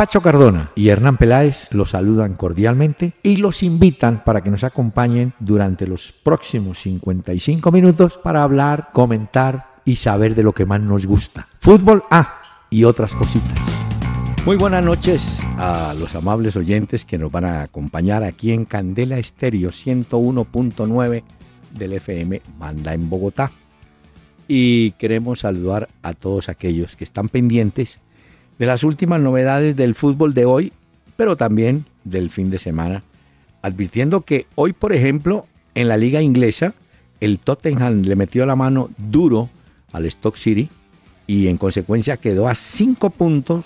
Pacho Cardona y Hernán Peláez los saludan cordialmente y los invitan para que nos acompañen durante los próximos 55 minutos para hablar, comentar y saber de lo que más nos gusta. Fútbol A y otras cositas. Muy buenas noches a los amables oyentes que nos van a acompañar aquí en Candela Estéreo 101.9 del FM Manda en Bogotá. Y queremos saludar a todos aquellos que están pendientes de las últimas novedades del fútbol de hoy, pero también del fin de semana, advirtiendo que hoy, por ejemplo, en la liga inglesa, el Tottenham le metió la mano duro al Stock City y en consecuencia quedó a cinco puntos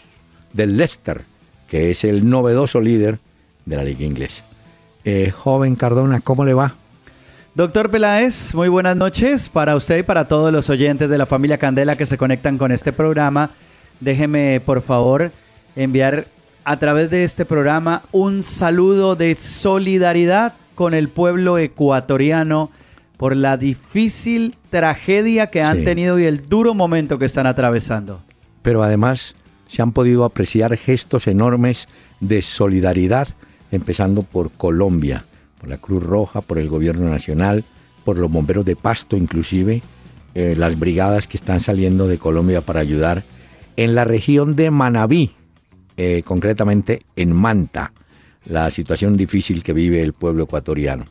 del Leicester, que es el novedoso líder de la liga inglesa. Eh, joven Cardona, ¿cómo le va? Doctor Peláez, muy buenas noches para usted y para todos los oyentes de la familia Candela que se conectan con este programa déjeme por favor enviar a través de este programa un saludo de solidaridad con el pueblo ecuatoriano por la difícil tragedia que han tenido y el duro momento que están atravesando. Pero además se han podido apreciar gestos enormes de solidaridad, empezando por Colombia, por la Cruz Roja, por el Gobierno Nacional, por los bomberos de Pasto inclusive, eh, las brigadas que están saliendo de Colombia para ayudar en la región de Manabí, eh, concretamente en Manta, la situación difícil que vive el pueblo ecuatoriano.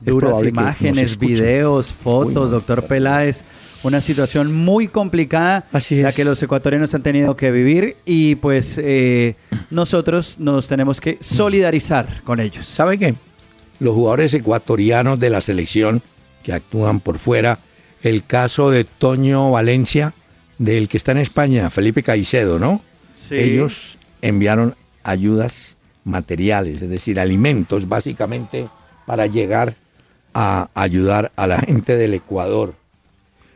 Duras imágenes, videos, fotos, doctor Peláez. Una situación muy complicada la que los ecuatorianos han tenido que vivir y pues eh, nosotros nos tenemos que solidarizar con ellos. ¿Sabe qué? Los jugadores ecuatorianos de la selección que actúan por fuera, el caso de Toño Valencia, del que está en España, Felipe Caicedo, ¿no? Sí. Ellos enviaron ayudas materiales, es decir, alimentos básicamente para llegar a ayudar a la gente del Ecuador.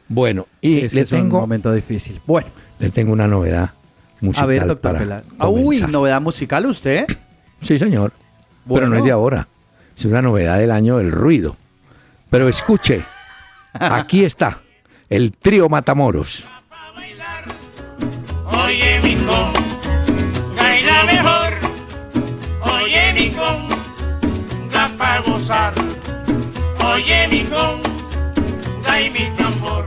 Bueno, y le tengo un momento difícil. Bueno, le tengo una novedad musical. A ver, doctor para ah, Uy, novedad musical usted. Sí, señor. Pero no es de ahora. Es una novedad del año del ruido. Pero escuche, aquí está el trío Matamoros. Oye mi con, gaina mejor. Oye mi con, da para gozar. Oye mi con, gai mi tambor.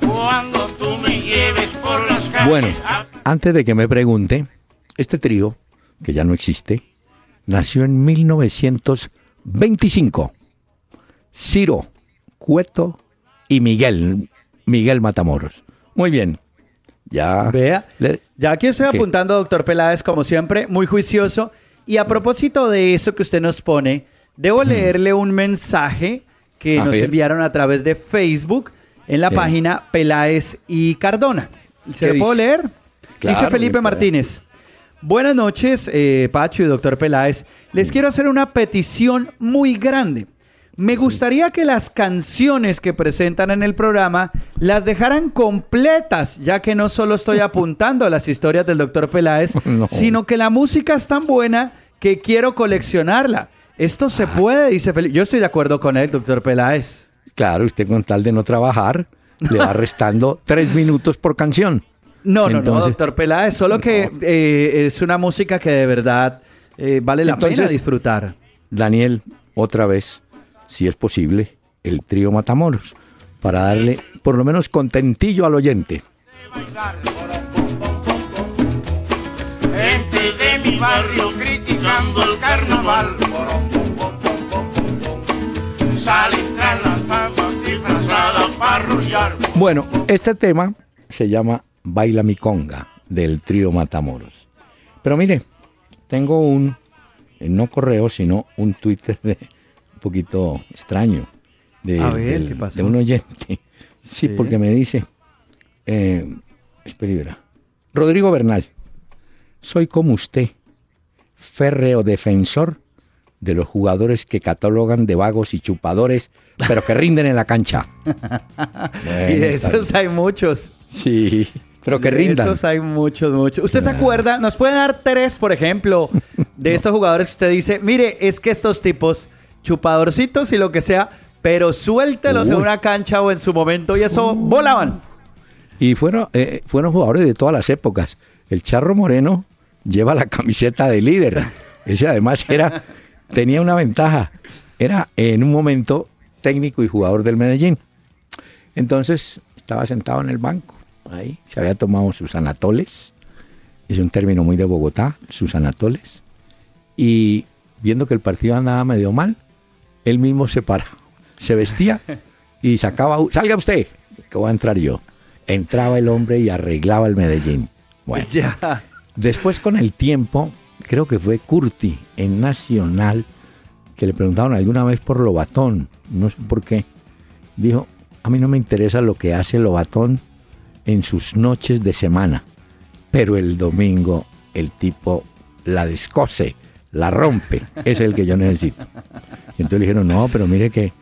Cuando tú me lleves por las calles. Bueno, antes de que me pregunte, este trío, que ya no existe, nació en 1925. Ciro, Cueto y Miguel, Miguel Matamoros. Muy bien. Ya. Vea. ya aquí estoy apuntando, doctor Peláez, como siempre, muy juicioso. Y a propósito de eso que usted nos pone, debo leerle un mensaje que nos enviaron a través de Facebook en la página Peláez y Cardona. ¿Se lo puedo leer? Dice Felipe Martínez. Buenas noches, eh, Pacho y doctor Peláez. Les quiero hacer una petición muy grande. Me gustaría que las canciones que presentan en el programa las dejaran completas, ya que no solo estoy apuntando a las historias del doctor Peláez, sino que la música es tan buena que quiero coleccionarla. Esto se ah. puede, dice Felipe. Yo estoy de acuerdo con él, doctor Peláez. Claro, usted con tal de no trabajar, le va restando tres minutos por canción. No, no, no, doctor Peláez, solo que eh, es una música que de verdad eh, vale la pena disfrutar. Daniel, otra vez si es posible, el trío Matamoros, para darle por lo menos contentillo al oyente. de mi barrio criticando el carnaval. Bueno, este tema se llama Baila mi conga del trío Matamoros. Pero mire, tengo un, eh, no correo, sino un Twitter de poquito extraño de, un oyente. Sí, porque me dice, eh, espera, Rodrigo Bernal, soy como usted, férreo defensor de los jugadores que catalogan de vagos y chupadores, pero que rinden en la cancha. y de esos hay muchos. Sí, pero que rindan. De esos hay muchos, muchos. ¿Usted se acuerda? ¿Nos puede dar tres, por ejemplo, de estos jugadores que usted dice, mire, es que estos tipos chupadorcitos y lo que sea, pero suéltelos en una cancha o en su momento y eso volaban. Y fueron, eh, fueron jugadores de todas las épocas. El Charro Moreno lleva la camiseta de líder. Ese además era, tenía una ventaja. Era en un momento técnico y jugador del Medellín. Entonces estaba sentado en el banco, ahí, se había tomado sus anatoles, es un término muy de Bogotá, sus anatoles, y viendo que el partido andaba medio mal, él mismo se para, se vestía y sacaba, salga usted, que voy a entrar yo. Entraba el hombre y arreglaba el Medellín. Bueno, después con el tiempo, creo que fue Curti en Nacional, que le preguntaron alguna vez por Lobatón, no sé por qué, dijo, a mí no me interesa lo que hace Lobatón en sus noches de semana, pero el domingo el tipo la descose, la rompe, es el que yo necesito. Y entonces le dijeron, no, pero mire que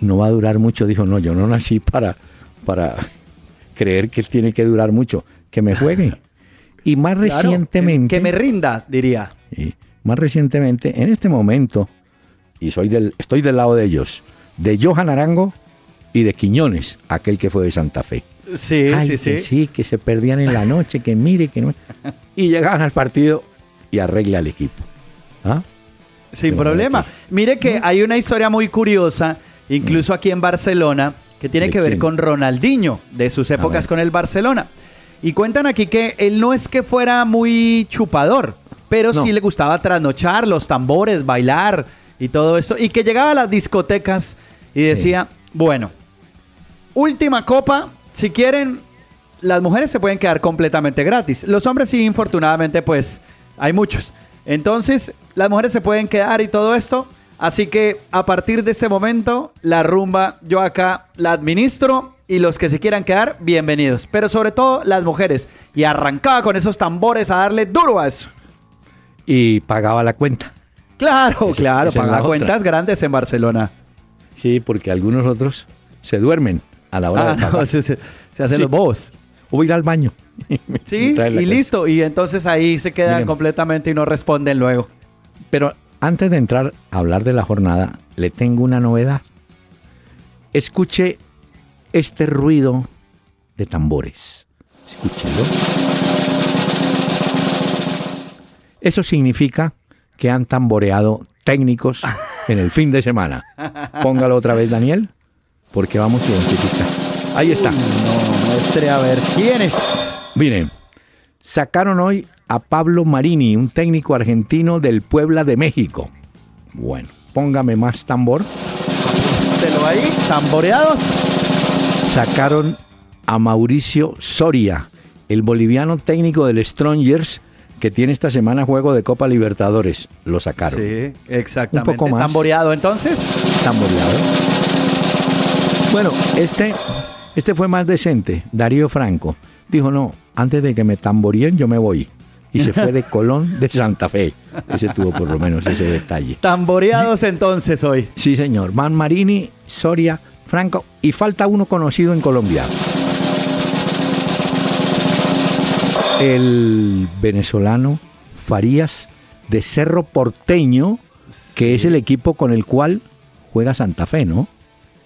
no va a durar mucho. Dijo, no, yo no nací para, para creer que tiene que durar mucho, que me juegue. Y más recientemente... Que me rinda, diría. Y más recientemente, en este momento, y soy del, estoy del lado de ellos, de Johan Arango y de Quiñones, aquel que fue de Santa Fe. Sí, sí, que sí. Sí, que se perdían en la noche, que mire, que no. Y llegaban al partido y arregla al equipo. ¿Ah? Sin problema. Mire que hay una historia muy curiosa, incluso aquí en Barcelona, que tiene que ver con Ronaldinho, de sus épocas con el Barcelona. Y cuentan aquí que él no es que fuera muy chupador, pero sí le gustaba trasnochar, los tambores, bailar y todo esto. Y que llegaba a las discotecas y decía, bueno, última copa, si quieren, las mujeres se pueden quedar completamente gratis. Los hombres sí, infortunadamente, pues hay muchos. Entonces, las mujeres se pueden quedar y todo esto. Así que a partir de ese momento, la rumba yo acá la administro y los que se quieran quedar, bienvenidos. Pero sobre todo las mujeres. Y arrancaba con esos tambores a darle duro a eso. Y pagaba la cuenta. Claro, claro, pagaba cuentas grandes en Barcelona. Sí, porque algunos otros se duermen a la hora ah, de se, hacen los bobos. O ir al baño. Sí, y listo. Y entonces ahí se quedan completamente y no responden luego. Pero antes de entrar a hablar de la jornada, le tengo una novedad. Escuche este ruido de tambores. Escúchelo. Eso significa que han tamboreado técnicos en el fin de semana. Póngalo otra vez, Daniel, porque vamos a identificar. Ahí está. no, muestre a ver quién es. Miren, sacaron hoy a Pablo Marini, un técnico argentino del Puebla de México. Bueno, póngame más tambor. ahí, tamboreados. Sacaron a Mauricio Soria, el boliviano técnico del Strongers, que tiene esta semana juego de Copa Libertadores. Lo sacaron. Sí, exactamente. Un poco más. ¿Tamboreado entonces? Tamboreado. Bueno, este, este fue más decente. Darío Franco dijo: No, antes de que me tamboreen, yo me voy. Y se fue de Colón de Santa Fe. Ese tuvo por lo menos ese detalle. Tamboreados entonces hoy. Sí, señor. Man Marini, Soria, Franco. Y falta uno conocido en Colombia. el venezolano Farías de Cerro Porteño, que es el equipo con el cual juega Santa Fe, ¿no?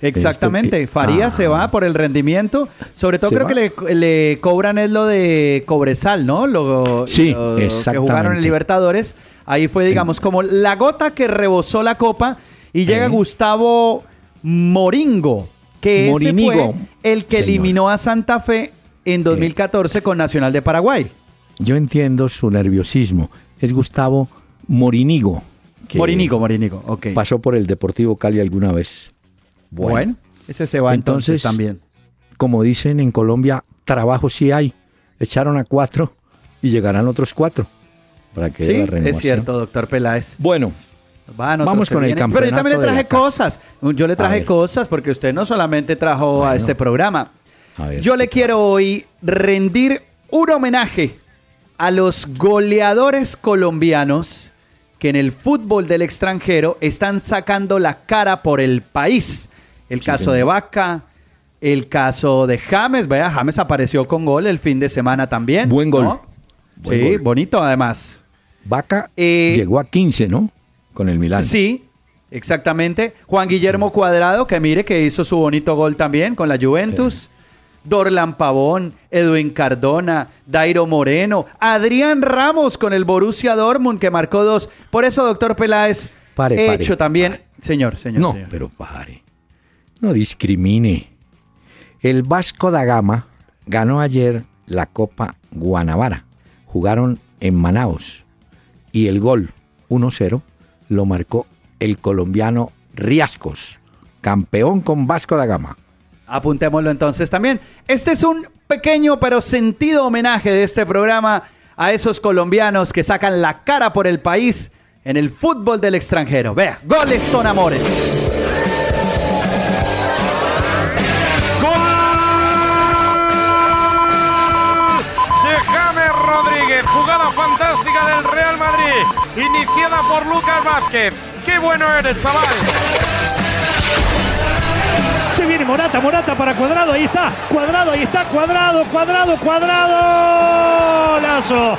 Exactamente, Farías se va ah. por el rendimiento, sobre todo creo que le, cobran es lo de Cobresal, ¿no? Lo, sí, que jugaron en Libertadores, ahí fue digamos como la gota que rebosó la copa y llega Gustavo Moringo, que ese fue el que eliminó a Santa Fe en 2014 con Nacional de Paraguay. Yo entiendo su nerviosismo. Es Gustavo Morinigo. Morinigo, Morinigo, ok. Pasó por el Deportivo Cali alguna vez. Bueno, ese se va entonces, también. Como dicen en Colombia, trabajo sí hay. Echaron a cuatro y llegarán otros cuatro. Para que sí, es cierto, doctor Peláez. Bueno, Vamos con el campeonato. Pero yo también le traje cosas. Yo le traje cosas porque usted no solamente trajo a este programa. Yo le quiero hoy rendir un homenaje a los goleadores colombianos que en el fútbol del extranjero están sacando la cara por el país. El caso de Vaca, el caso de James, vea, James apareció con gol el fin de semana también. Buen gol. sí, bonito además. Vaca eh, llegó a 15, ¿no? Con el Milán. Sí, exactamente. Juan Guillermo Cuadrado, que mire que hizo su bonito gol también con la Juventus. Dorlan Pavón, Edwin Cardona, Dairo Moreno, Adrián Ramos con el Borussia Dortmund que marcó dos. Por eso, doctor Peláez, he hecho también... Señor, señor. No, pero pare. No discrimine. El Vasco da Gama ganó ayer la Copa Guanabara. Jugaron en Manaus y el gol 1-0 lo marcó el colombiano Riascos, campeón con Vasco da Gama. Apuntémoslo entonces también. Este es un pequeño pero sentido homenaje de este programa a esos colombianos que sacan la cara por el país en el fútbol del extranjero. Vea, goles son amores. Iniciada por Lucas Vázquez. ¡Qué bueno eres, chaval! Se viene Morata, Morata para Cuadrado, ahí está, Cuadrado, ahí está, Cuadrado, Cuadrado, Cuadrado. Lazo.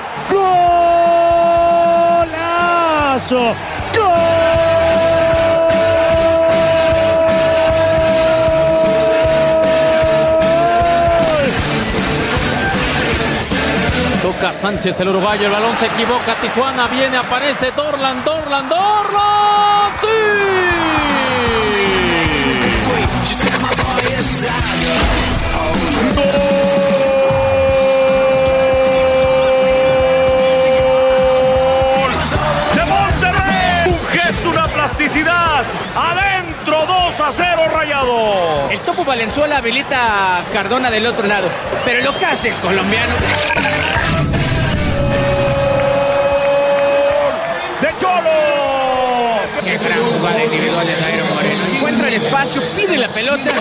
Golazo. Gol. Sánchez, el uruguayo, el balón se equivoca. Tijuana viene, aparece Dorlan, Dorlan, Dorlan. ¡Sí! ¡De Monterrey! Un gesto, una plasticidad. Adentro, 2 a 0 rayado. El Topo Valenzuela habilita a Cardona del otro lado. Pero lo que hace el colombiano. Qué gran jugada individual de Jairo Moreno. Encuentra el espacio, pide la pelota.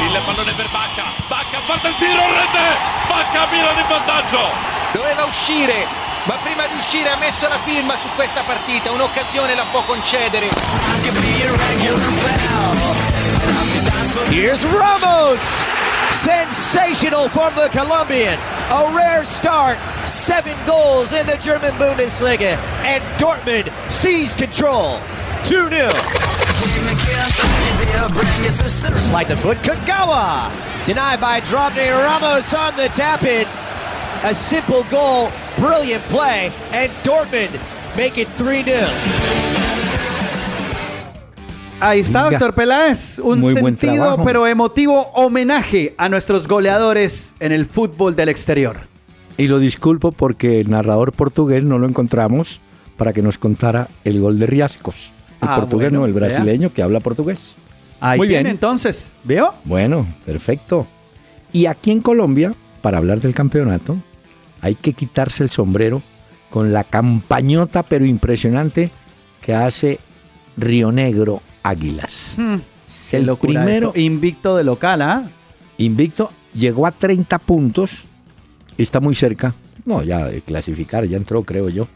Il pallone per Bacca, Bacca parte il tiro, rete, Bacca Milan in vantaggio. Doveva uscire, ma prima di uscire ha messo la firma su questa partita, un'occasione la può concedere. Here's Ramos! Sensational from the Colombian. A rare start. Seven goals in the German Bundesliga. And Dortmund seize control. 2 0. Slight the foot. Kagawa. Denied by Drobny Ramos on the tap in. A simple goal. Brilliant play. And Dortmund make it 3 0. Ahí está, doctor Peláez. Un sentido pero emotivo homenaje a nuestros goleadores en el fútbol del exterior. Y lo disculpo porque el narrador portugués no lo encontramos para que nos contara el gol de Riascos. El Ah, portugués, bueno, no, el brasileño que habla portugués. Ahí Muy bien. entonces. ¿Veo? Bueno, perfecto. Y aquí en Colombia, para hablar del campeonato, hay que quitarse el sombrero con la campañota pero impresionante que hace Río Negro Águilas. Hmm, Es el primero esto. Invicto de local, ¿ah? invicto, llegó a 30 puntos, está muy cerca. No, ya de clasificar, ya entró, creo yo.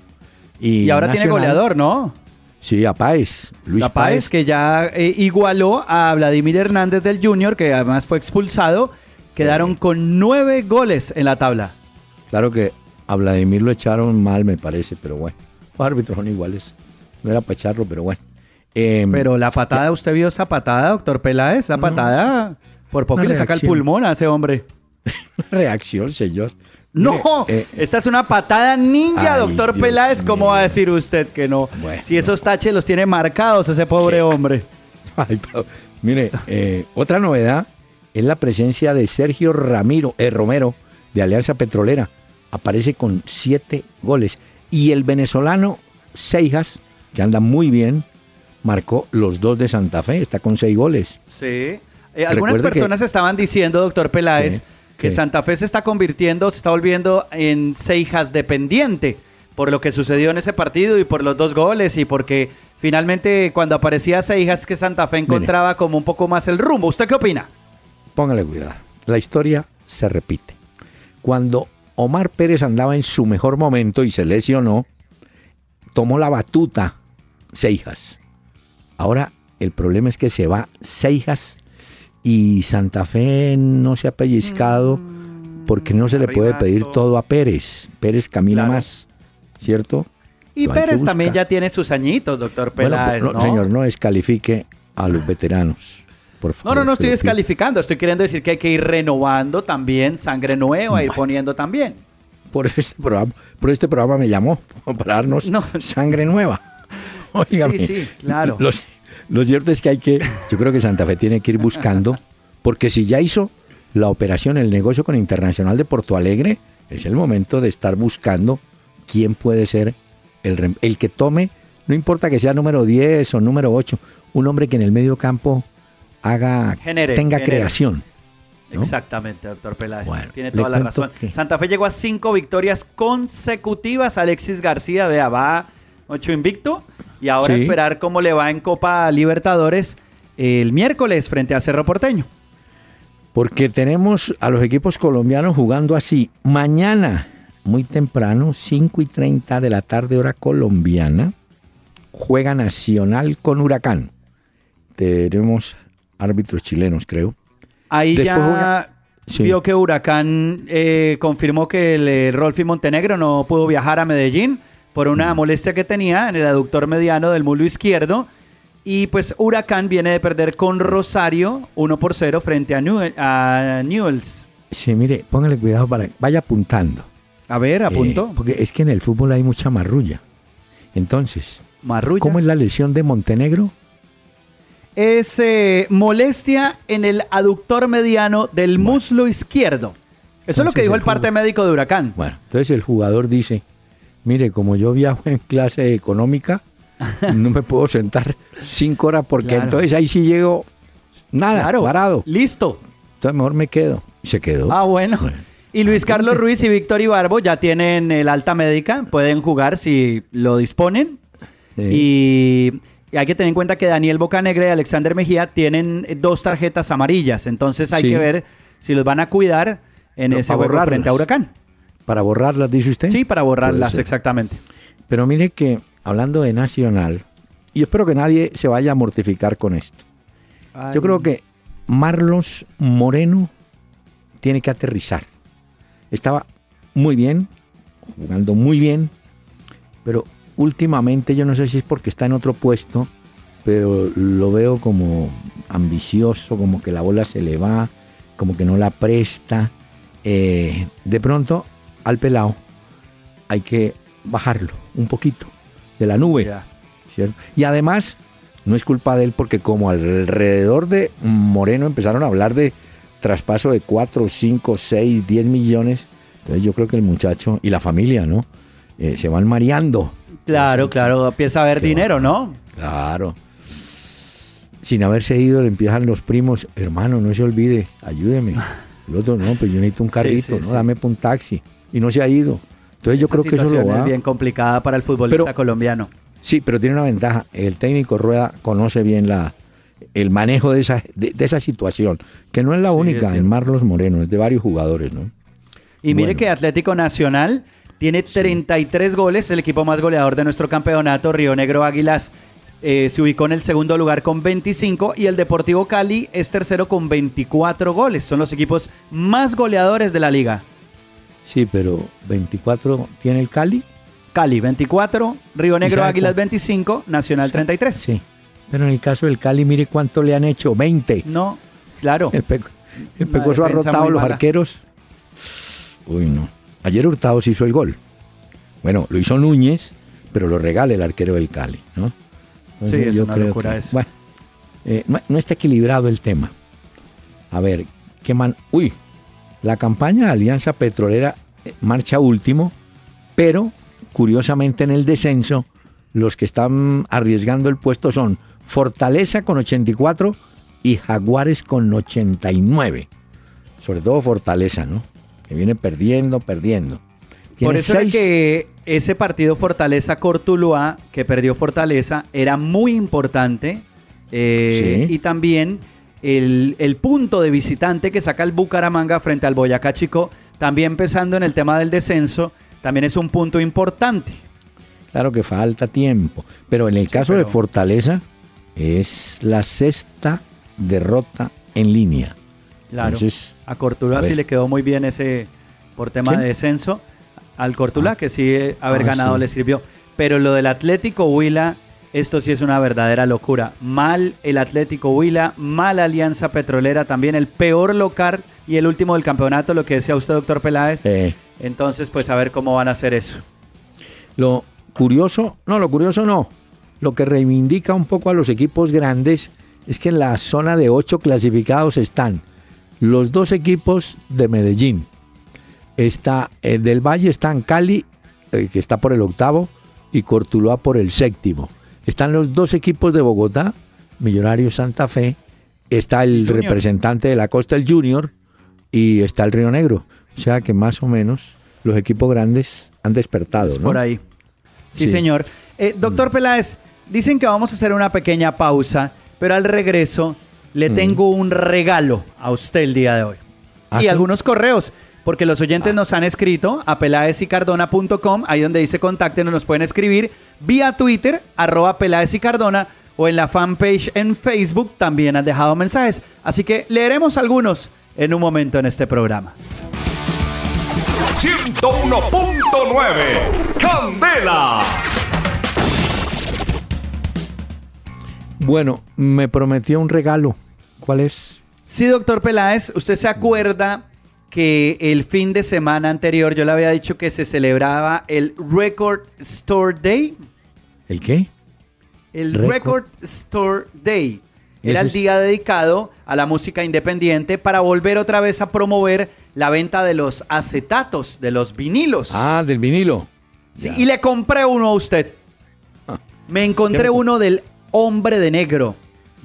Y, ahora tiene goleador, ¿no? Sí, a Páez. Luis La Páez, que ya eh, igualó a Vladimir Hernández del Junior, que además fue expulsado. Quedaron con nueve goles en la tabla. Claro que a Vladimir lo echaron mal, me parece, pero bueno. Los árbitros son iguales. No era para echarlo, pero bueno. Em, Pero la patada, ¿usted vio esa patada, doctor Peláez? La patada, por poco le saca el pulmón a ese hombre. reacción, señor. No, eh, esta es una patada ninja, Ay, doctor Dios Peláez. ¿Cómo va a decir usted que no? Bueno. si esos taches los tiene marcados ese pobre hombre. Ay, mire, eh, otra novedad es la presencia de Sergio Ramiro, eh, Romero de Alianza Petrolera. Aparece con siete goles. Y el venezolano Seijas, que anda muy bien, marcó los dos de Santa Fe. Está con seis goles. Sí. Eh, algunas que- personas estaban diciendo, doctor Peláez, que. Santa Fe se está convirtiendo, se está volviendo en Seijas dependiente por lo que sucedió en ese partido y por los dos goles y porque finalmente cuando aparecía Seijas que Santa Fe encontraba como un poco más el rumbo. ¿Usted qué opina? Póngale cuidado. La historia se repite. Cuando Omar Pérez andaba en su mejor momento y se lesionó, tomó la batuta Seijas. Ahora el problema es que se va Seijas y Santa Fe no se ha pellizcado porque no se le puede pedir todo a Pérez. Pérez camina Claro. más, ¿cierto? Y Lo Pérez también ya tiene sus añitos, doctor Bueno, Peláez, no, ¿no? señor, no descalifique a los veteranos. Por favor, no, no, no estoy descalificando. Estoy queriendo decir que hay que ir renovando también, sangre nueva, ir poniendo también. Por este programa, por este programa me llamó, para darnos sangre nueva. sí, sí, claro. lo cierto es que hay que, yo creo que Santa Fe tiene que ir buscando, porque si ya hizo la operación, el negocio con Internacional de Porto Alegre, es el momento de estar buscando quién puede ser el, el que tome, no importa que sea número 10 o número 8, un hombre que en el medio campo haga, tenga creación. Exactamente, doctor Peláez. Tiene toda la razón. Santa Fe llegó a cinco victorias consecutivas. Alexis García, vea, va ocho invicto. Y ahora esperar cómo le va en Copa Libertadores el miércoles frente a Cerro Porteño. Porque tenemos a los equipos colombianos jugando así. Mañana, muy temprano, 5 y 30 de la tarde, hora colombiana, juega Nacional con Huracán. Tenemos árbitros chilenos, creo. Ahí ya vio que Huracán eh, confirmó que el eh, Rolfi Montenegro no pudo viajar a Medellín por una molestia que tenía en el aductor mediano del mulo izquierdo. Y pues Huracán viene de perder con Rosario 1 por 0 frente a, Newells. Sí, mire, póngale cuidado para vaya apuntando. A ver, apunto. Eh, porque es que en el fútbol hay mucha marrulla. Entonces, ¿Marrulla? ¿cómo es la lesión de Montenegro? Es eh, molestia en el aductor mediano del muslo izquierdo. Eso es lo que dijo el, parte médico de Huracán. Bueno, entonces el jugador dice, mire, como yo viajo en clase económica, no me puedo sentar cinco horas porque entonces ahí sí llego nada, parado. Listo. Entonces mejor me quedo. Y se quedó. Ah, bueno. Y Luis Carlos Ruiz y Víctor Ibarbo ya tienen el alta médica, pueden jugar si lo disponen. Y, hay que tener en cuenta que Daniel Bocanegra y Alexander Mejía tienen dos tarjetas amarillas, entonces hay que ver si los van a cuidar en ese juego frente a Huracán. ¿Para borrarlas, dice usted? Sí, para borrarlas, exactamente. Pero mire que, hablando de Nacional, y espero que nadie se vaya a mortificar con esto. Yo creo que Marlos Moreno tiene que aterrizar. Estaba muy bien, jugando muy bien, pero últimamente yo no sé si es porque está en otro puesto, pero lo veo como ambicioso, como que la bola se le va, como que no la presta. Eh, de pronto al pelado hay que bajarlo un poquito de la nube. Y además, no es culpa de él porque como alrededor de Moreno empezaron a hablar de traspaso de 4, 5, 6, 10 millones, entonces yo creo que el muchacho y la familia, ¿no? Eh, se van mareando. Claro, claro, empieza a haber dinero, ¿no? Claro. Sin haberse ido, le empiezan los primos, hermano, no se olvide, ayúdeme. El otro, no, pues yo necesito un carrito, ¿no? Dame un taxi y no se ha ido. Entonces yo creo que eso lo va. Es bien complicada para el futbolista colombiano. Sí, pero tiene una ventaja. El técnico Rueda conoce bien la, el manejo de esa, de, esa situación, que no es la única en Marlos Moreno, es de varios jugadores, ¿no? Y mire que Atlético Nacional tiene 33 goles, el equipo más goleador de nuestro campeonato, Río Negro Águilas. Eh, se ubicó en el segundo lugar con 25 y el Deportivo Cali es tercero con 24 goles. Son los equipos más goleadores de la liga. Sí, pero 24 tiene el Cali. Cali 24, Río Negro Águilas 25, Nacional 33. Sí. Pero en el caso del Cali, mire cuánto le han hecho, 20. No, claro. El, Pecoso ha rotado los arqueros. Uy, no. Ayer Hurtado se hizo el gol. Bueno, lo hizo Núñez, pero lo regala el arquero del Cali, ¿no? sí, es una locura eso. Bueno, eh, no, está equilibrado el tema. A ver, ¿qué man? Uy, la campaña de Alianza Petrolera eh, marcha último, pero curiosamente en el descenso los que están arriesgando el puesto son Fortaleza con 84 y Jaguares con 89. Sobre todo Fortaleza, ¿no? Que viene perdiendo, perdiendo. Por eso es que ese partido Fortaleza-Cortuluá, que perdió Fortaleza, era muy importante. Eh, y también el, punto de visitante que saca el Bucaramanga frente al Boyacá Chico, también pensando en el tema del descenso, también es un punto importante. Claro que falta tiempo, pero en el caso de Fortaleza es la sexta derrota en línea. Claro, a Cortuluá sí le quedó muy bien ese por tema de descenso. Al Cortuluá, ah. que sí haber ah, ganado le sirvió. Pero lo del Atlético Huila esto sí es una verdadera locura. Mal el Atlético Huila, mal Alianza Petrolera también, el peor local y el último del campeonato, lo que decía usted, doctor Peláez. Entonces, pues a ver cómo van a hacer eso. Lo curioso, no, lo curioso no. Lo que reivindica un poco a los equipos grandes es que en la zona de ocho clasificados están los dos equipos de Medellín. Está el eh, del Valle están Cali, eh, que está por el octavo, y Cortuluá por el séptimo. Están los dos equipos de Bogotá, Millonarios Santa Fe, está el representante de la costa, el Junior, y está el Río Negro. O sea que más o menos los equipos grandes han despertado. ¿no? Por ahí. Sí, señor. Eh, doctor Peláez, dicen que vamos a hacer una pequeña pausa, pero al regreso le mm. tengo un regalo a usted el día de hoy. ¿Ah, y algunos correos porque los oyentes ah. nos han escrito a pelaesicardona.com, ahí donde dice contáctenos, nos pueden escribir vía Twitter, arroba Cardona, o en la fanpage en Facebook también han dejado mensajes. Así que leeremos algunos en un momento en este programa. 101.9 Candela. Bueno, me prometió un regalo. ¿Cuál es? Sí, doctor Peláez, usted se acuerda que el fin de semana anterior yo le había dicho que se celebraba el Record Store Day. ¿El qué? El Record, Store Day. Era el día dedicado a la música independiente para volver otra vez a promover la venta de los acetatos, de los vinilos. Ah, del vinilo. Sí, y le compré uno a usted. Ah. Me encontré uno del Hombre de Negro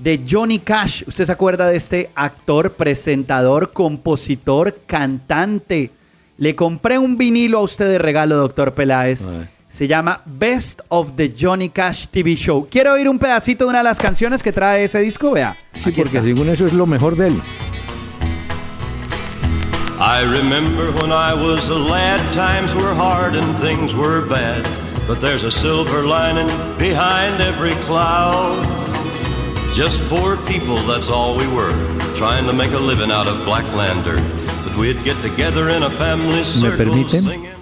de Johnny Cash. ¿Usted se acuerda de este actor, presentador, compositor, cantante? Le compré un vinilo a usted de regalo, doctor Peláez. Se llama Best of the Johnny Cash TV Show. ¿Quiere oír un pedacito de una de las canciones que trae ese disco? Vea. Sí, porque según eso es lo mejor de él. I remember when I was a lad, times were hard and things were bad. But there's a silver lining behind every cloud. Just poor people, that's all we were. Trying to make a living out of Blacklander. But we'd get together in a family circle. ¿Me permiten?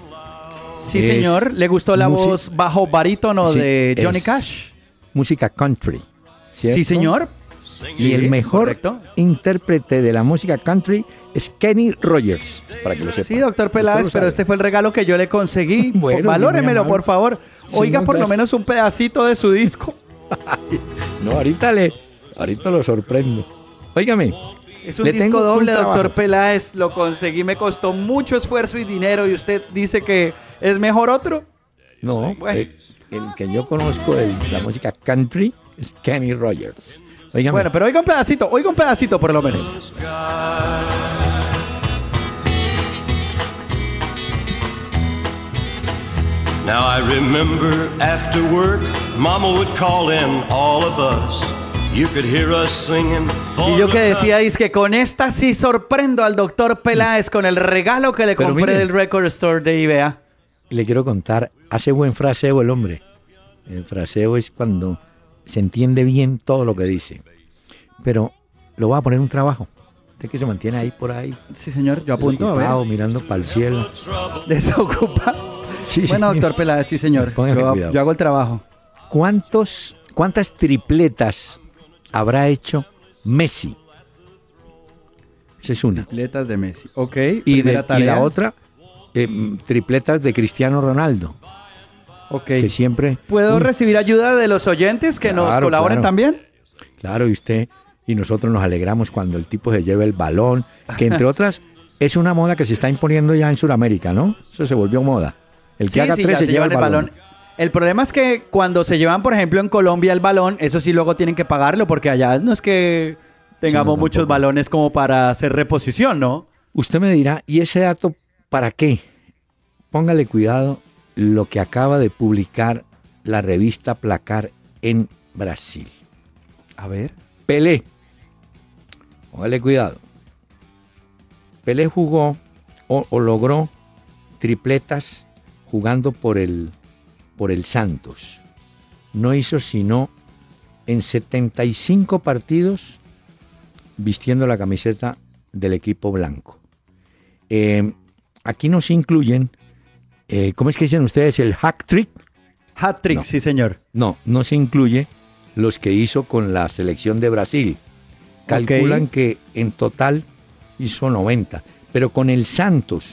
Sí, señor. ¿Le gustó la voz bajo barítono de Johnny Cash? Música country. Sí, señor. Y el mejor intérprete de la música country es Kenny Rogers, para que lo sepa. Sí, doctor Peláez, pero este fue el regalo que yo le conseguí. bueno, Valóremelo, por favor. Oiga por lo menos un pedacito de su disco. No, ahorita le, ahorita lo sorprendo. Óigame. Es un disco doble, doctor Peláez. Lo conseguí, me costó mucho esfuerzo y dinero. Y usted dice que es mejor otro. No, eh, el que yo conozco de la música country es Kenny Rogers. Bueno, pero oiga un pedacito, oiga un pedacito por lo menos. Now I remember after work, Mama would call in all of us. You could hear us singing. Y yo que decía es que con esta sí sorprendo al doctor Peláez con el regalo que le compré del Record Store de IBA. Le quiero contar, hace buen fraseo el hombre. El fraseo es cuando se entiende bien todo lo que dice. Pero lo voy a poner un trabajo. Usted que se mantiene ahí por ahí. Sí, señor, yo apunto a ver. mirando para el cielo. Bueno, doctor Peláez, sí, señor. Yo, hago el trabajo. ¿Cuántos, ¿Cuántas tripletas habrá hecho Messi? Esa es una. Tripletas de Messi. Ok. Y, de, la otra, eh, tripletas de Cristiano Ronaldo. Ok. Que siempre. ¿Puedo recibir ayuda de los oyentes que nos colaboren también? Claro, y usted y nosotros nos alegramos cuando el tipo se lleva el balón, que entre otras es una moda que se está imponiendo ya en Sudamérica, ¿no? Eso se volvió moda. El que haga tres se, lleva el balón. El problema es que cuando se llevan, por ejemplo, en Colombia el balón, eso sí luego tienen que pagarlo porque allá no es que tengamos muchos balones como para hacer reposición, ¿no? Usted me dirá, ¿y ese dato para qué? Póngale cuidado lo que acaba de publicar la revista Placar en Brasil. A ver. Pelé. Póngale cuidado. Pelé jugó o logró tripletas jugando por el, por el Santos. No hizo sino en 75 partidos vistiendo la camiseta del equipo blanco. Eh, aquí nos incluyen, eh, ¿cómo es que dicen ustedes? El hack trick. Hat-trick, sí, señor. No, no se incluye los que hizo con la selección de Brasil. Calculan que en total hizo 90, pero con el Santos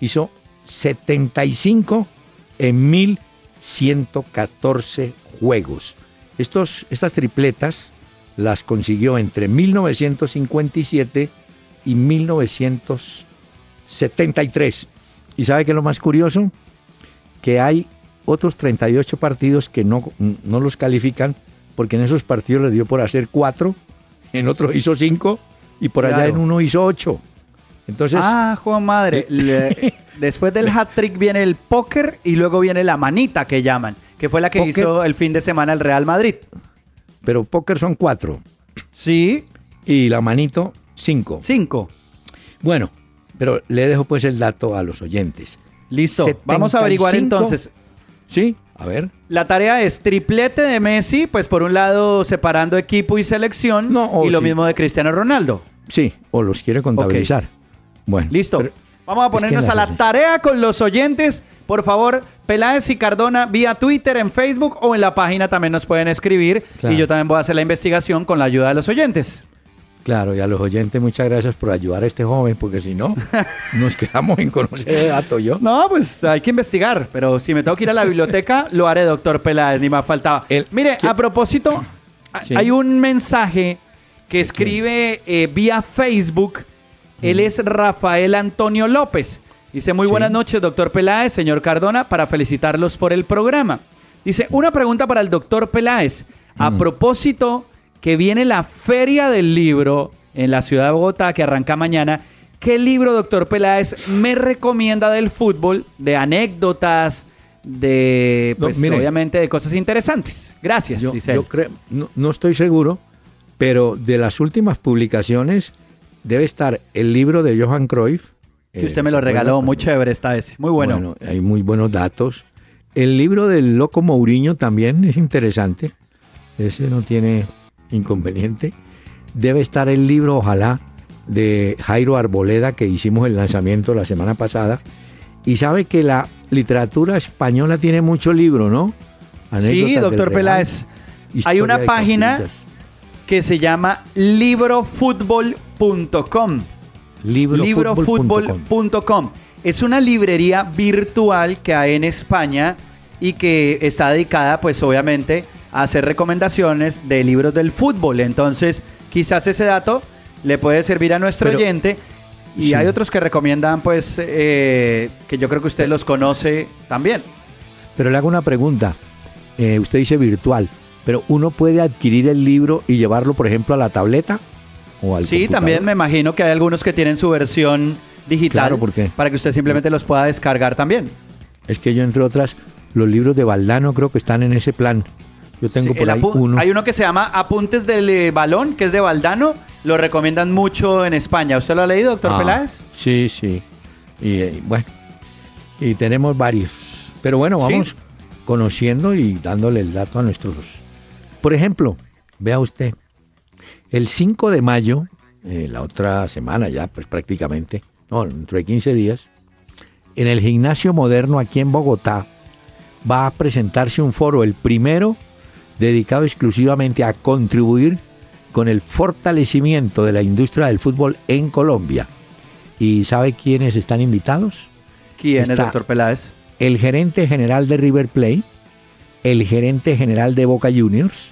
hizo 75 en 1114 juegos. Estos, estas tripletas las consiguió entre 1957 y 1973. ¿Y sabe qué es lo más curioso? Que hay otros 38 partidos que no, no los califican porque en esos partidos le dio por hacer cuatro, en otros hizo cinco y por allá en uno hizo ocho. Entonces, ah, Juan Madre, después del hat trick viene el póker y luego viene la manita que llaman, que fue la que hizo el fin de semana el Real Madrid. Pero póker son cuatro. Sí. Y la manito, cinco. Cinco. Bueno, pero le dejo pues el dato a los oyentes. Listo. Vamos a averiguar entonces. Sí, a ver. La tarea es triplete de Messi, pues por un lado separando equipo y selección, no, y lo mismo de Cristiano Ronaldo. Sí, o los quiere contabilizar. Bueno. Listo. Vamos a ponernos a la tarea con los oyentes. Por favor, Peláez y Cardona vía Twitter, en Facebook o en la página también nos pueden escribir. Y yo también voy a hacer la investigación con la ayuda de los oyentes. Claro, y a los oyentes muchas gracias por ayudar a este joven, porque si no, nos quedamos en conocer el dato yo. No, pues hay que investigar, pero si me tengo que ir a la biblioteca, lo haré, doctor Peláez, ni más faltaba. Mire, a propósito, hay un mensaje que escribe eh, vía Facebook, él es Rafael Antonio López. Dice, muy buenas noches, doctor Peláez, señor Cardona, para felicitarlos por el programa. Dice, una pregunta para el doctor Peláez. A mm. propósito que viene la Feria del Libro en la ciudad de Bogotá, que arranca mañana. ¿Qué libro, doctor Peláez, me recomienda del fútbol, de anécdotas, de, pues, obviamente, de cosas interesantes? Gracias, yo, creo, no, estoy seguro, pero de las últimas publicaciones debe estar el libro de Johan Cruyff. Que usted me lo regaló, muy chévere esta vez, muy bueno. bueno. Hay muy buenos datos. El libro del Loco Mourinho también es interesante. Ese no tiene inconveniente. Debe estar el libro, ojalá, de Jairo Arboleda, que hicimos el lanzamiento la semana pasada. Y sabe que la literatura española tiene mucho libro, ¿no? sí, doctor Peláez. Hay una página que se llama librofutbol.com. Librofutbol.com. Es una librería virtual que hay en España y que está dedicada, pues obviamente, hacer recomendaciones de libros del fútbol. Entonces, quizás ese dato le puede servir a nuestro oyente. Y hay otros que recomiendan, pues, eh, que yo creo que usted los conoce también. Pero le hago una pregunta. Eh, usted dice virtual, pero uno puede adquirir el libro y llevarlo, por ejemplo, a la tableta o al Sí, también me imagino que hay algunos que tienen su versión digital para que usted simplemente los pueda descargar también. Es que yo, entre otras, los libros de Valdano creo que están en ese plan. Yo tengo por ahí uno. Hay uno que se llama Apuntes del eh, Balón, que es de Valdano. Lo recomiendan mucho en España. ¿Usted lo ha leído, doctor ah, Peláez? Sí, sí. Y eh, bueno, y tenemos varios. Pero bueno, vamos conociendo y dándole el dato a nuestros. Por ejemplo, vea usted, el 5 de mayo, eh, la otra semana ya, pues prácticamente, no, dentro de 15 días, en el gimnasio moderno aquí en Bogotá, va a presentarse un foro, el primero dedicado exclusivamente a contribuir con el fortalecimiento de la industria del fútbol en Colombia. ¿Y sabe quiénes están invitados? ¿Quién es, doctor Peláez? El gerente general de River Plate, el gerente general de Boca Juniors,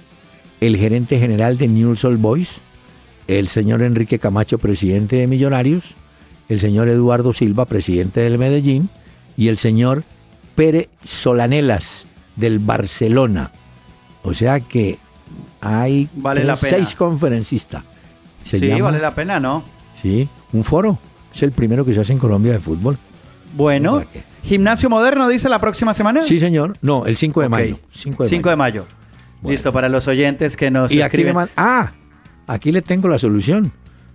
el gerente general de Newell's Old Boys, el señor Enrique Camacho, presidente de Millonarios, el señor Eduardo Silva, presidente del Medellín, y el señor Pérez Solanelas, del Barcelona. O sea que hay seis conferencistas. sí, vale la pena, ¿no? Sí, un foro. Es el primero que se hace en Colombia de fútbol. Bueno, gimnasio moderno dice la próxima semana. Sí, señor. No, el 5 de mayo. 5 de, mayo. Listo, para los oyentes que nos y escriben. ah, aquí le tengo la solución.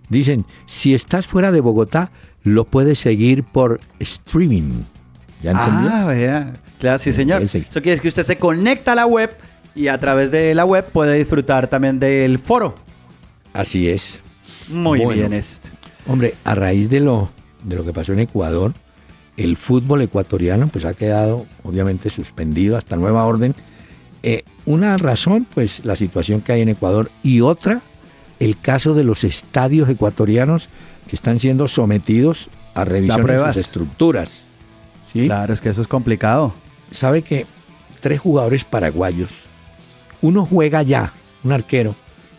Dicen, si estás fuera de Bogotá, lo puedes seguir por streaming. ¿Ya entendió? Ah, vea. Claro, sí, señor. Eso quiere decir que usted se conecta a la web y a través de la web puede disfrutar también del foro. Así es. Muy bien, este. Hombre, a raíz de lo, de lo que pasó en Ecuador, el fútbol ecuatoriano pues ha quedado obviamente suspendido hasta nueva orden. Eh, una razón, pues la situación que hay en Ecuador y otra, el caso de los estadios ecuatorianos que están siendo sometidos a revisión de sus estructuras. ¿sí? Claro, es que eso es complicado. Sabe que tres jugadores paraguayos, uno juega ya, un arquero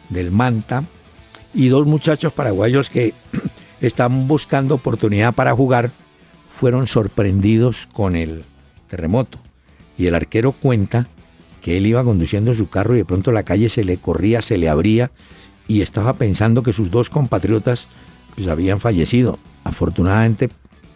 del Manta, y dos muchachos paraguayos que están buscando oportunidad para jugar, fueron sorprendidos con el terremoto. Y el arquero cuenta que él iba conduciendo su carro y de pronto la calle se le corría, se le abría y estaba pensando que sus dos compatriotas pues habían fallecido. Afortunadamente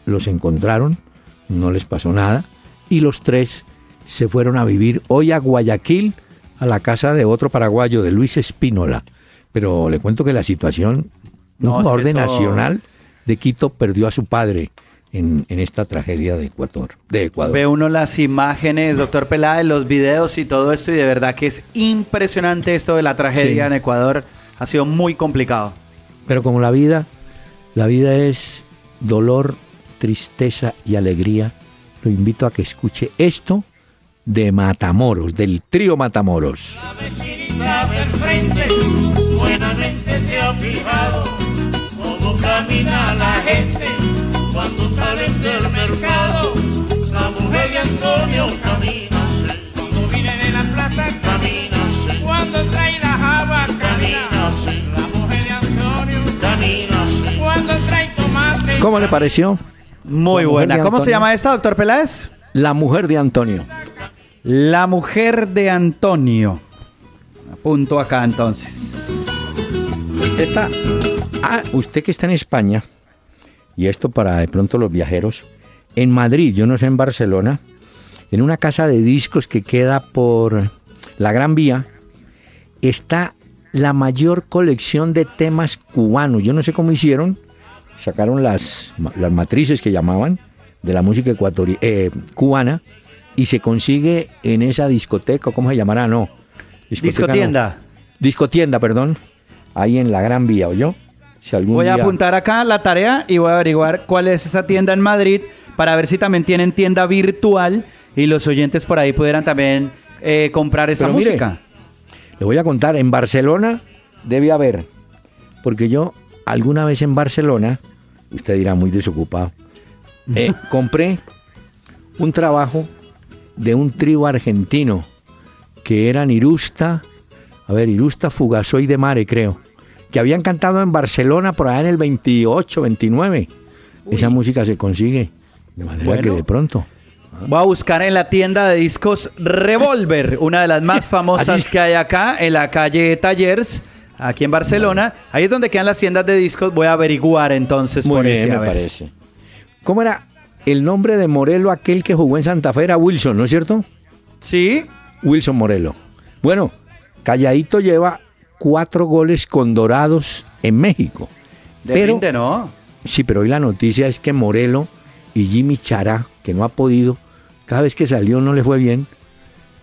los encontraron, no les pasó nada y los tres se fueron a vivir hoy a Guayaquil a la casa de otro paraguayo, de Luis Espínola. Pero le cuento que la situación, no, un orden nacional de Quito perdió a su padre en, esta tragedia de Ecuador, de Ecuador. Ve uno las imágenes, doctor Peláez, los videos y todo esto, y de verdad que es impresionante esto de la tragedia en Ecuador. Ha sido muy complicado. Pero como la vida, la vida es dolor, tristeza y alegría, lo invito a que escuche esto de Matamoros, del trío Matamoros. La frente, buenamente se ha fijado cómo camina la gente cuando del mercado. La mujer de Antonio camina, cuando viene de la plaza camina, cuando trae la java camina, la mujer de Antonio camina, cuando trae tomate. ¿Cómo le pareció? Muy buena. ¿Cómo se llama esta, doctor Peláez? La mujer de Antonio. La mujer de Antonio. Apunto acá entonces. Esta, ah, usted que está en España, y esto para de pronto los viajeros, en Madrid, yo no sé en Barcelona, en una casa de discos que queda por la Gran Vía, está la mayor colección de temas cubanos. Yo no sé cómo hicieron, sacaron las, las matrices que llamaban de la música eh, cubana y se consigue en esa discoteca, ¿cómo se llamará? No. Discotienda. Discotienda, perdón. Ahí en la Gran Vía, ¿oyó? Si algún voy a apuntar acá la tarea y voy a averiguar cuál es esa tienda en Madrid para ver si también tienen tienda virtual y los oyentes por ahí pudieran también eh, comprar esa música. le voy a contar, en Barcelona debe haber, porque yo alguna vez en Barcelona, usted dirá muy desocupado, eh, compré un trabajo de un trío argentino que eran Irusta, a ver, Irusta Fugasoy de Mare, creo, que habían cantado en Barcelona por allá en el 28, 29. Esa música se consigue de manera que de pronto. Voy a buscar en la tienda de discos Revolver, una de las más famosas que hay acá, en la calle Tallers, aquí en Barcelona. Ahí es donde quedan las tiendas de discos. Voy a averiguar entonces Muy bien, me parece. ¿Cómo era el nombre de Morelo, aquel que jugó en Santa Fe, era Wilson, ¿no es cierto? Sí. Wilson Morelo. Bueno, Calladito lleva cuatro goles con Dorados en México. De pero, ¿no? Sí, pero hoy la noticia es que Morelo y Jimmy Chará, que no ha podido, cada vez que salió no le fue bien,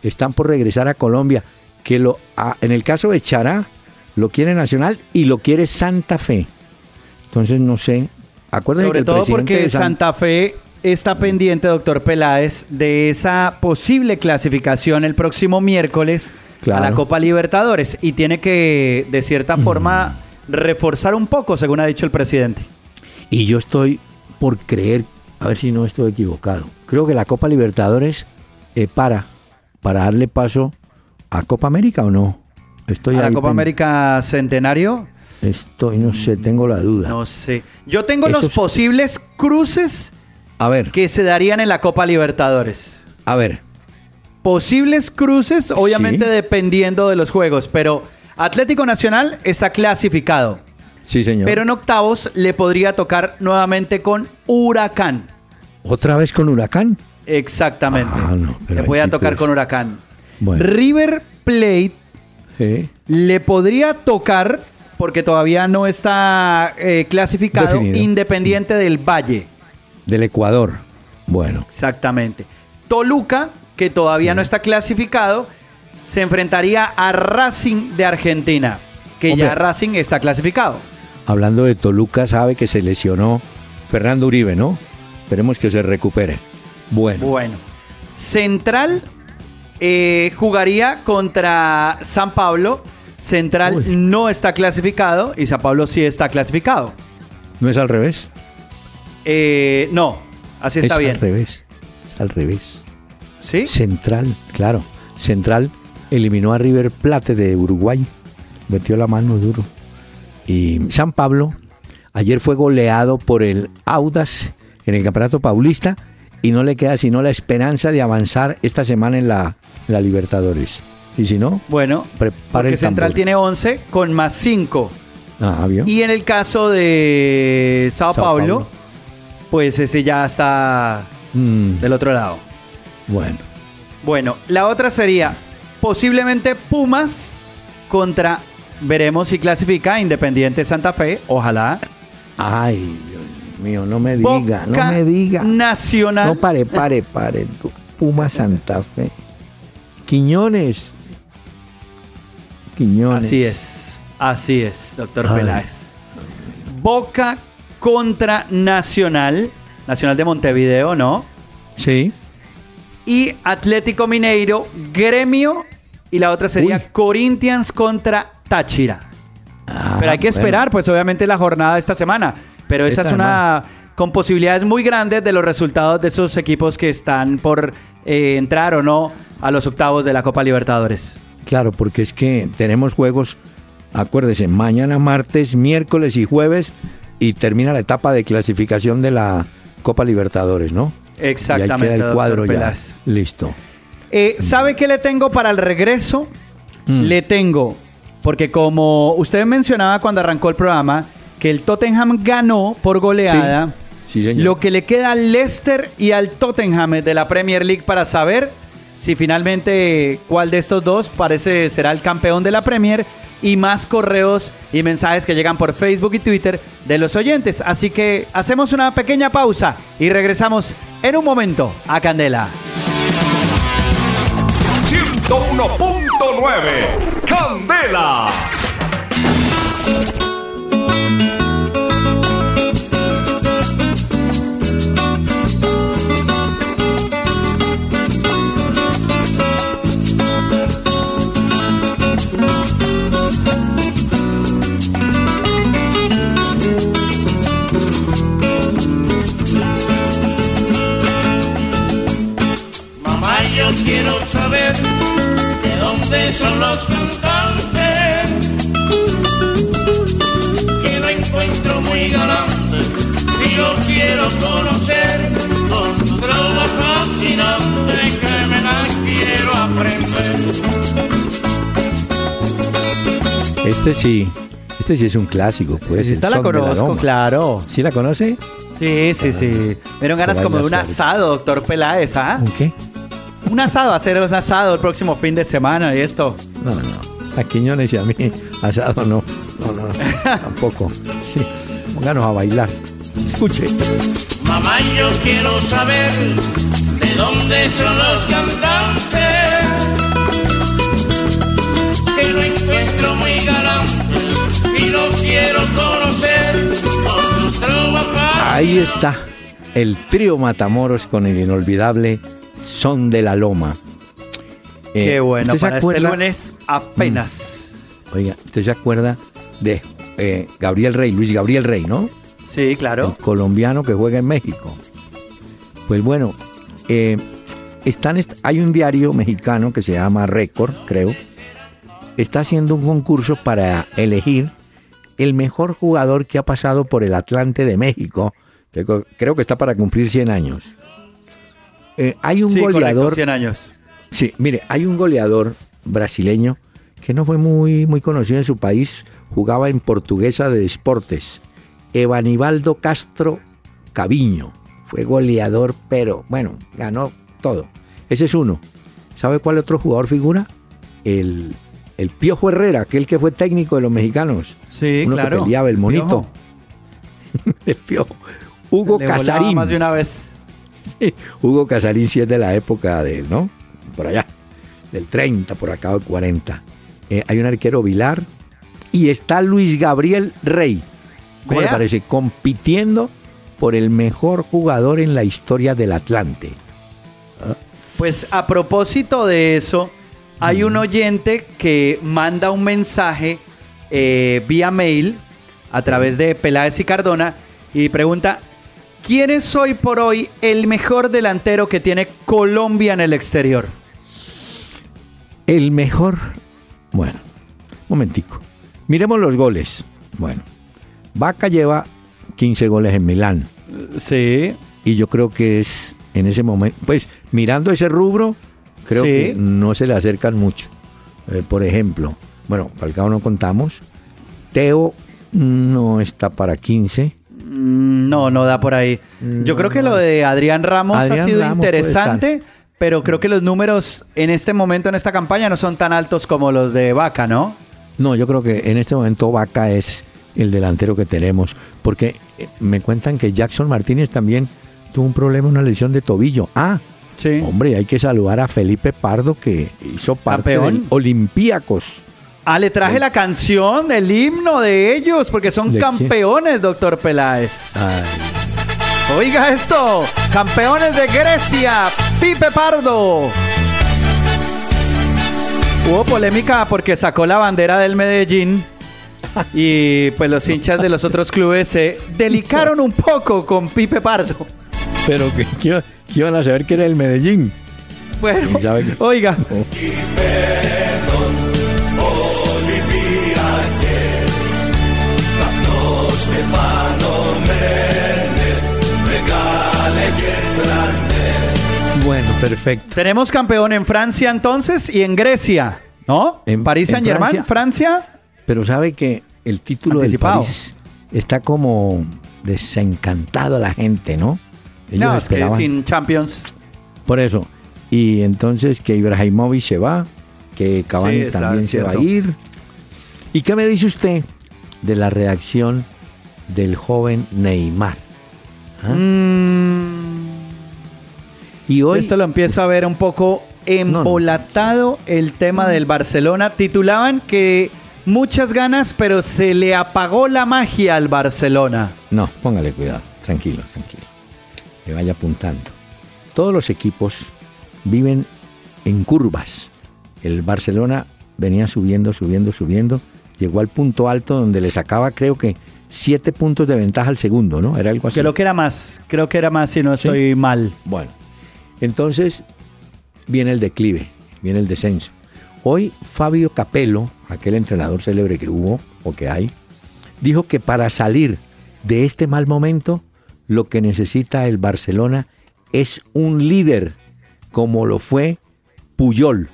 están por regresar a Colombia. Que lo, en el caso de Chará, lo quiere Nacional y lo quiere Santa Fe. Entonces no sé. Acuérdense Sobre todo porque Santa Fe está pendiente, doctor Peláez, de esa posible clasificación el próximo miércoles a la Copa Libertadores y tiene que, de cierta forma, reforzar un poco, según ha dicho el presidente. Y yo estoy por creer, a ver si no estoy equivocado, creo que la Copa Libertadores eh, para, para darle paso a Copa América o no. Estoy ¿A la Copa América Centenario? Estoy, no sé, tengo la duda. No sé. Yo tengo los posibles cruces a ver. que se darían en la Copa Libertadores. A ver. Posibles cruces, obviamente dependiendo de los juegos, pero Atlético Nacional está clasificado. Sí, señor. Pero en octavos le podría tocar nuevamente con Huracán. ¿Otra vez con Huracán? Exactamente. Ah, le podría tocar con Huracán. River Plate le podría tocar, porque todavía no está eh, clasificado, Independiente del Valle. Del Ecuador. Bueno. Exactamente. Toluca, que todavía no está clasificado, se enfrentaría a Racing de Argentina, que ya Racing está clasificado. Hablando de Toluca, sabe que se lesionó Fernando Uribe, ¿no? Esperemos que se recupere. Bueno. Bueno. Central eh, jugaría contra San Pablo. Central no está clasificado y San Pablo sí está clasificado. ¿No es al revés? Eh, no, así está es bien. al revés. Es al revés. ¿Sí? Central, claro. Central eliminó a River Plate de Uruguay. Metió la mano duro. Y San Pablo ayer fue goleado por el Audas en el Campeonato Paulista y no le queda sino la esperanza de avanzar esta semana en la, en la Libertadores. Y si no, Bueno, prepare porque el Central tiene 11 con más 5. Ah. Y en el caso de Sao, Sao Paulo, Paulo. Pues ese ya está Mm, del otro lado. bueno, Bueno, la otra sería posiblemente Pumas contra, veremos si clasifica Independiente Santa Fe, ojalá. ay, Dios mío, no me diga, no me diga. Nacional. No, pare, pare, pare. tú. Puma Santa Fe. Quiñones. Quiñones. Así es, así es, doctor Ay. Peláez. Boca contra Nacional, Nacional de Montevideo, ¿no? Sí. Y Atlético Mineiro, Gremio, y la otra sería Uy. Corinthians contra Táchira. Ah, Pero hay que bueno. esperar, pues obviamente la jornada de esta semana. Pero esa Esta es una con posibilidades muy grandes de los resultados de esos equipos que están por eh, entrar o no a los octavos de la Copa Libertadores. Claro, porque es que tenemos juegos, acuérdese, mañana, martes, miércoles y jueves, y termina la etapa de clasificación de la Copa Libertadores, ¿no? Exactamente, Y ahí queda el cuadro ya. Listo. Eh, ¿Sabe qué le tengo para el regreso? Mm. Le tengo, porque como usted mencionaba cuando arrancó el programa, que el Tottenham ganó por goleada. Sí, señor. Lo que le queda al Leicester y al Tottenham de la Premier League para saber si finalmente cuál de estos dos parece será el campeón de la Premier y más correos y mensajes que llegan por Facebook y Twitter de los oyentes. Así que hacemos una pequeña pausa y regresamos en un momento a Candela. 101.9 Candela. Quiero saber de dónde son los cantantes que no encuentro muy galantes y yo quiero conocer con su trova fascinante que me la quiero aprender. Este sí, este sí es un clásico, pues. Esta el la conozco, claro. ¿Sí la conoce? Sí, sí, sí. Me dieron ganas como de un asado, doctor Peláez, ¿ah? ¿Un qué? Un asado, hacer un asado el próximo fin de semana y esto. No, no, no. A Quiñones y a mí, asado no. No, no, tampoco. Sí, pónganos a bailar. Escuche. Mamá, yo quiero saber de dónde son los cantantes que no encuentro muy galantes y los quiero conocer su Ahí está. El trío Matamoros con el inolvidable Son de la Loma. Eh, Qué bueno, ¿usted se para este acuerda- lunes apenas. Oiga, ¿usted se acuerda de eh, Gabriel Rey, Luis Gabriel Rey, ¿no? Sí, claro. El colombiano que juega en México. Pues bueno, eh, están est- hay un diario mexicano que se llama Récord, creo. Está haciendo un concurso para elegir el mejor jugador que ha pasado por el Atlante de México, creo que está para cumplir 100 años. Eh, hay un sí, correcto, goleador 100 años. Sí, mire, hay un goleador brasileño que no fue muy, muy conocido en su país, jugaba en Portuguesa de Deportes, Evanibaldo Castro Caviño. Fue goleador, pero bueno, ganó todo. Ese es uno. ¿Sabe cuál otro jugador figura? El, el Piojo Herrera, aquel que fue técnico de los mexicanos. Sí, uno claro. que peleaba, el monito. Piojo. el Piojo. Hugo Le Casarín. más de una vez. Sí, Hugo Casarín sí es de la época de, ¿no? Por allá, del 30, por acá del 40. Eh, hay un arquero Vilar y está Luis Gabriel Rey. ¿Cómo le parece? Compitiendo por el mejor jugador en la historia del Atlante. Pues a propósito de eso, hay un oyente que manda un mensaje eh, vía mail a través de Peláez y Cardona y pregunta, ¿quién es hoy por hoy el mejor delantero que tiene Colombia en el exterior? El mejor, bueno, momentico. Miremos los goles. Bueno, Vaca lleva 15 goles en Milán. Sí. Y yo creo que es en ese momento, pues mirando ese rubro, creo que no se le acercan mucho. Eh, por ejemplo, bueno, Falcao no contamos. Teo no está para 15. Mm, no, no da por ahí. Yo creo que lo de Adrián Ramos ha sido interesante, pero creo que los números en este momento, en esta campaña, no son tan altos como los de Vaca, ¿no? No, yo creo que en este momento Vaca es el delantero que tenemos, porque eh, me cuentan que Jackson Martínez también tuvo un problema, una lesión de tobillo. Ah, sí. hombre, hay que saludar a Felipe Pardo que hizo parte de Olympiacos. Ah, le traje la canción, el himno de ellos, porque son campeones, doctor Peláez. Oiga esto, campeones de Grecia, Pipe Pardo. Hubo polémica porque sacó la bandera del Medellín y pues los hinchas de los otros clubes se delicaron un poco con Pipe Pardo. Pero que, iban a saber que era el Medellín. Bueno, oiga. Oh. Bueno, perfecto. Tenemos campeón en Francia entonces y en Grecia, ¿no? En París Saint Germain, Francia pero sabe que el título de París está como desencantado a la gente, ¿no? no, es que sin Champions. Por eso. Y entonces que Ibrahimovic se va, que Cavani también se va a ir. ¿Y qué me dice usted de la reacción del joven Neymar? ¿Ah? Mm. Y hoy esto lo empiezo a ver un poco embolatado el tema del Barcelona. Titulaban que muchas ganas, pero se le apagó la magia al Barcelona. No, póngale cuidado, tranquilo, tranquilo. Que vaya apuntando. Todos los equipos viven en curvas. El Barcelona venía subiendo, subiendo, subiendo. Llegó al punto alto donde le sacaba, creo que, siete puntos de ventaja al segundo, ¿no? Era algo así. Creo que era más, creo que era más si no estoy mal. Bueno, entonces viene el declive, viene el descenso. Hoy Fabio Capello, aquel entrenador célebre que hubo o que hay, dijo que para salir de este mal momento, lo que necesita el Barcelona es un líder, como lo fue Puyol.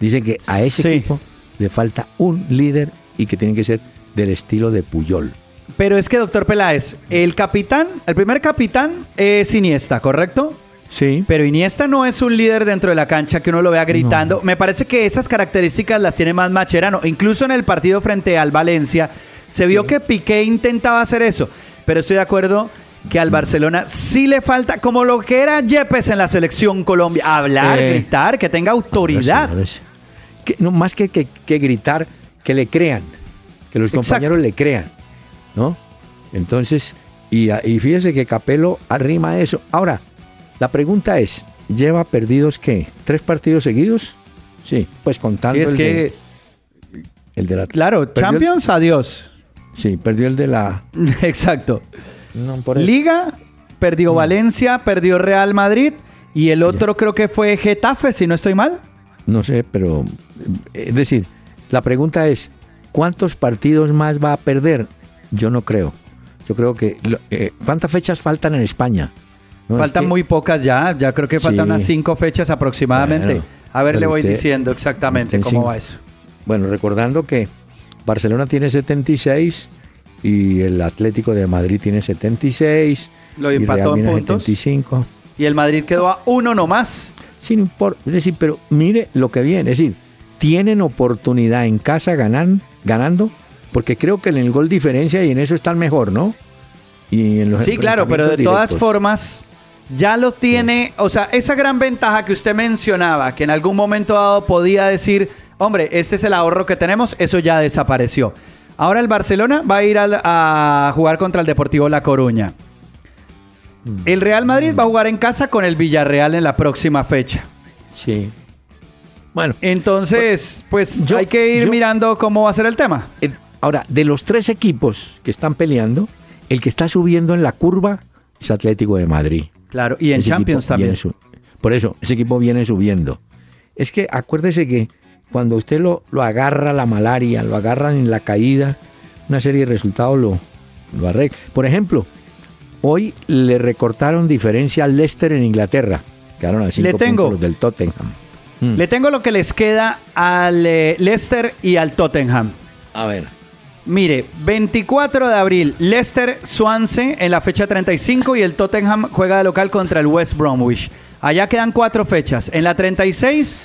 Dice que a ese equipo le falta un líder y que tiene que ser del estilo de Puyol. Pero es que, doctor Peláez, el capitán, el primer capitán es Iniesta, ¿correcto? Sí. Pero Iniesta no es un líder dentro de la cancha que uno lo vea gritando. Me parece que esas características las tiene más Macherano. Incluso en el partido frente al Valencia se vio que Piqué intentaba hacer eso. Pero estoy de acuerdo que al Barcelona sí le falta, como lo que era Yepes en la selección Colombia, hablar, eh. gritar, que tenga autoridad. Que, no, más que, que, gritar, que le crean, que los compañeros le crean, ¿no? Entonces, y, y fíjese que Capelo arrima eso. Ahora, la pregunta es, ¿lleva perdidos qué? ¿Tres partidos seguidos? Sí, pues contando es el que... De, el de la... Claro, Champions, adiós. Sí, perdió el de la... Exacto. Liga, perdió. Valencia, perdió Real Madrid y el otro creo que fue Getafe, si no estoy mal. No sé, pero... Es decir, la pregunta es, ¿cuántos partidos más va a perder? Yo no creo. Yo creo que... Eh, ¿Cuántas fechas faltan en España? Faltan muy pocas ya, ya creo que faltan unas cinco fechas aproximadamente. a ver, le voy diciendo exactamente cómo va eso. Bueno, recordando que Barcelona tiene 76 y el Atlético de Madrid tiene 76. Lo empató en puntos. 75. Y el Madrid quedó a uno nomás. Sin importar, es decir, pero mire lo que viene, es decir, tienen oportunidad en casa ganan, ganando, porque creo que en el gol diferencia y en eso están mejor, ¿no? Y en los sí, claro, pero de todas formas, ya lo tiene, o sea, esa gran ventaja que usted mencionaba, que en algún momento dado podía decir, hombre, este es el ahorro que tenemos, eso ya desapareció. Ahora el Barcelona va a ir a, jugar contra el Deportivo La Coruña. El Real Madrid va a jugar en casa con el Villarreal en la próxima fecha. Sí. Bueno. Entonces, pues hay que ir mirando cómo va a ser el tema. Eh, ahora, de los tres equipos que están peleando, el que está subiendo en la curva es Atlético de Madrid. Claro, y en Champions también. por eso, ese equipo viene subiendo. Es que acuérdese que cuando usted lo, lo agarra la malaria, lo agarran en la caída, una serie de resultados lo, lo arregla. Por ejemplo, hoy le recortaron diferencia al Leicester en Inglaterra. Quedaron a cinco le tengo, puntos del Tottenham. Mm. Le tengo lo que les queda al eh, Leicester y al Tottenham. A ver. Mire, 24 de abril, Leicester Swansea en la fecha 35 y el Tottenham juega de local contra el West Bromwich. Allá quedan cuatro fechas. En la 36,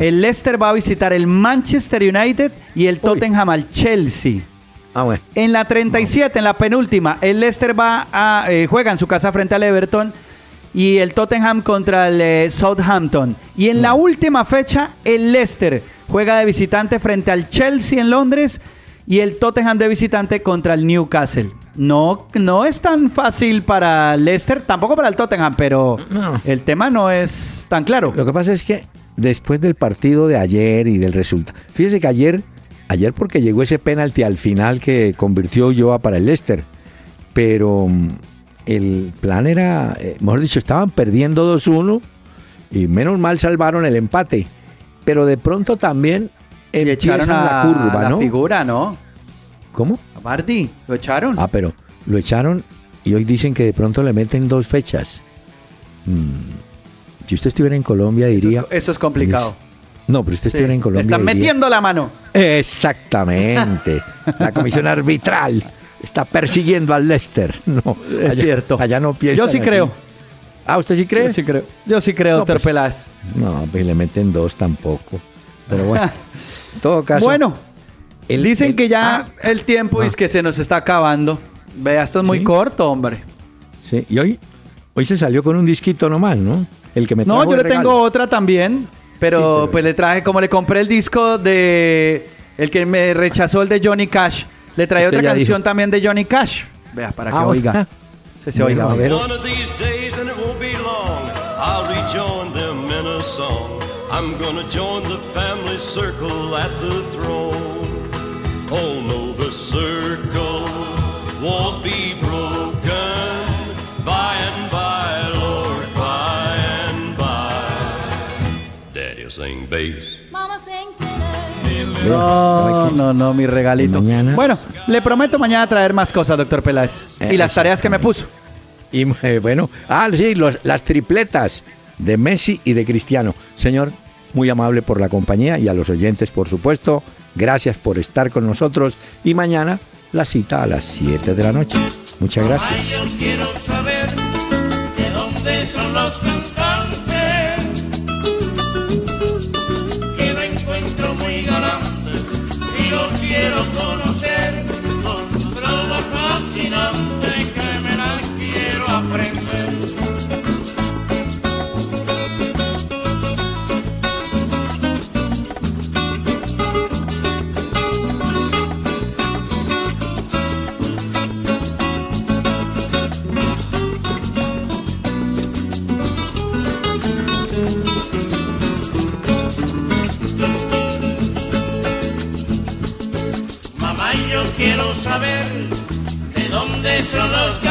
el Leicester va a visitar el Manchester United y el Tottenham al Chelsea. Ah, en la 37, en la penúltima, el Leicester va a eh, juega en su casa frente al Everton y el Tottenham contra el eh, Southampton. Y en la última fecha, el Leicester juega de visitante frente al Chelsea en Londres y el Tottenham de visitante contra el Newcastle. No, no es tan fácil para Leicester, tampoco para el Tottenham, pero el tema no es tan claro. Lo que pasa es que después del partido de ayer y del resultado, fíjese que ayer, ayer porque llegó ese penalti al final que convirtió Joa para el Leicester, pero mm, el plan era, eh, mejor dicho, estaban perdiendo 2-1 y menos mal salvaron el empate, pero de pronto también y echaron a la curva, ¿no? figura, ¿no? ¿Cómo? A Marty, lo echaron. Ah, pero lo echaron y hoy dicen que de pronto le meten dos fechas. Mm, si usted estuviera en Colombia diría... Eso es, complicado. No, pero usted estuviera en Colombia... están metiendo la mano. Exactamente. la comisión arbitral está persiguiendo al Leicester. No, es cierto. Allá no piensa. Yo sí creo. Ah, ¿usted sí cree? Yo sí creo. Yo sí creo, doctor pues. No, pues le meten dos tampoco. Pero bueno, todo caso. Bueno, dicen que ya ah. el tiempo es ah. que se nos está acabando. Vea, esto es muy corto, hombre. Sí, y hoy, hoy se salió con un disquito nomás, ¿no? El que me No, yo le tengo otra también, pero, pues le traje, como le compré el disco de el que me rechazó el de Johnny Cash, le traje otra canción también de Johnny Cash. Vea, para que ah, oiga. Se, se oiga. A ver. I'm gonna join the family circle at the throne. Oh no, the circle won't be broken by and by, Lord, by and by. Daddy'll sing bass. Mama sing tenor. No, no, no, mi regalito. Mañana. Bueno, le prometo mañana traer más cosas, doctor Peláez. Eh, y las tareas que me puso. Y eh, bueno, ah, sí, los, las tripletas de Messi y de Cristiano. Señor, muy amable por la compañía y a los oyentes, por supuesto. Gracias por estar con nosotros y mañana la cita a las 7 de la noche. Muchas gracias. Saber de dónde son los